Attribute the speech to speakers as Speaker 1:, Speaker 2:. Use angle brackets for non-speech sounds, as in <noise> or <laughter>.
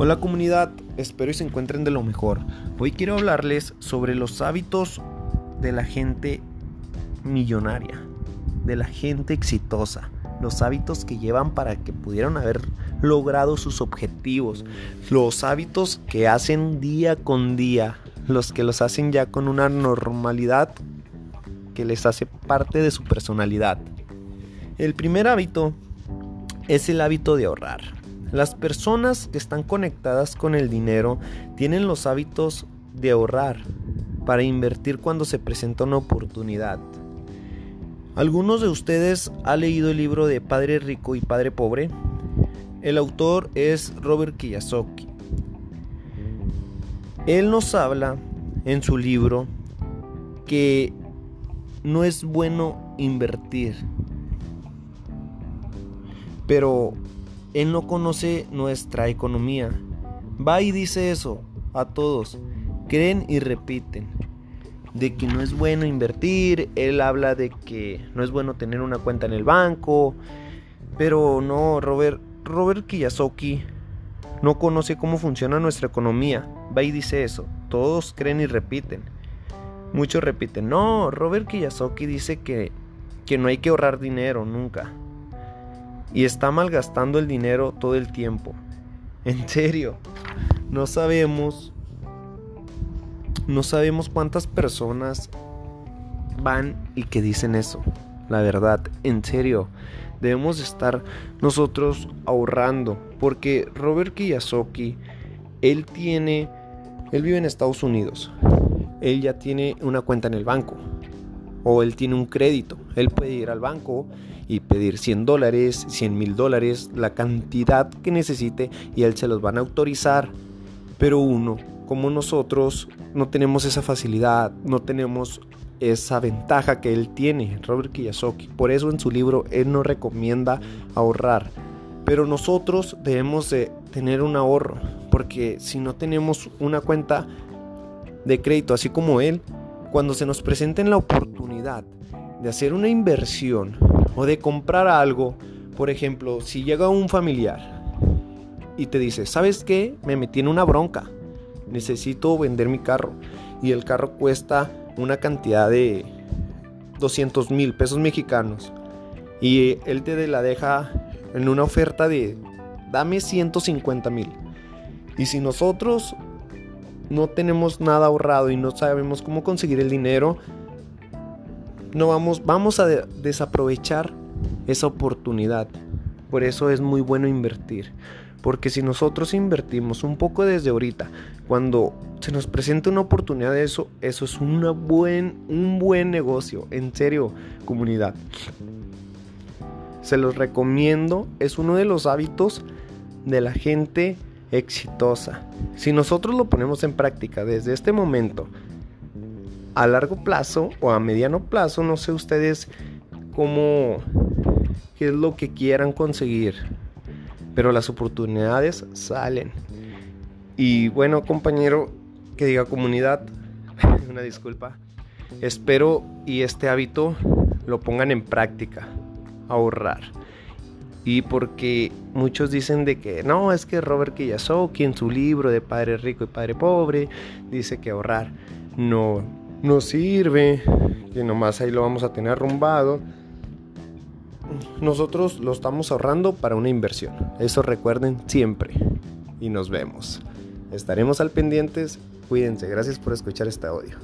Speaker 1: Hola comunidad, espero y se encuentren de lo mejor. Hoy quiero hablarles sobre los hábitos de la gente millonaria, de la gente exitosa, los hábitos que llevan para que pudieran haber logrado sus objetivos, los hábitos que hacen día con día, los que los hacen ya con una normalidad que les hace parte de su personalidad. El primer hábito es el hábito de ahorrar. Las personas que están conectadas con el dinero tienen los hábitos de ahorrar para invertir cuando se presenta una oportunidad. ¿Algunos de ustedes han leído el libro de Padre Rico y Padre Pobre? El autor es Robert Kiyosaki. Él nos habla en su libro que no es bueno invertir, pero él no conoce nuestra economía. Va y dice eso a todos. Creen y repiten. De que no es bueno invertir. Él habla de que no es bueno tener una cuenta en el banco. Pero no, Robert, Robert Kiyosaki no conoce cómo funciona nuestra economía. Va y dice eso. Todos creen y repiten. Muchos repiten, no, Robert Kiyosaki dice que, que no hay que ahorrar dinero nunca y está malgastando el dinero todo el tiempo. En serio, no sabemos no sabemos cuántas personas van y que dicen eso. La verdad, en serio, debemos estar nosotros ahorrando porque Robert Kiyosaki él tiene él vive en Estados Unidos. Él ya tiene una cuenta en el banco o él tiene un crédito. Él puede ir al banco y pedir 100 dólares, 100 mil dólares, la cantidad que necesite y él se los van a autorizar. Pero uno, como nosotros, no tenemos esa facilidad, no tenemos esa ventaja que él tiene, Robert Kiyosaki. Por eso en su libro él nos recomienda ahorrar. Pero nosotros debemos de tener un ahorro, porque si no tenemos una cuenta de crédito, así como él, cuando se nos presente la oportunidad de hacer una inversión o de comprar algo, por ejemplo, si llega un familiar y te dice, ¿sabes qué? Me metí en una bronca, necesito vender mi carro y el carro cuesta una cantidad de 200 mil pesos mexicanos y él te la deja en una oferta de dame 150 mil. Y si nosotros no tenemos nada ahorrado y no sabemos cómo conseguir el dinero, no vamos, vamos a desaprovechar esa oportunidad. Por eso es muy bueno invertir. Porque si nosotros invertimos un poco desde ahorita, cuando se nos presenta una oportunidad de eso, eso es una buen, un buen negocio. En serio, comunidad. Se los recomiendo. Es uno de los hábitos de la gente exitosa. Si nosotros lo ponemos en práctica desde este momento, a largo plazo o a mediano plazo, no sé ustedes cómo, qué es lo que quieran conseguir, pero las oportunidades salen. Y bueno, compañero, que diga comunidad, <laughs> una disculpa, espero y este hábito lo pongan en práctica, ahorrar. Y porque muchos dicen de que no, es que Robert Kiyosaki en su libro de Padre Rico y Padre Pobre dice que ahorrar. No, no sirve, que nomás ahí lo vamos a tener arrumbado. Nosotros lo estamos ahorrando para una inversión. Eso recuerden siempre. Y nos vemos. Estaremos al pendientes. Cuídense. Gracias por escuchar este audio.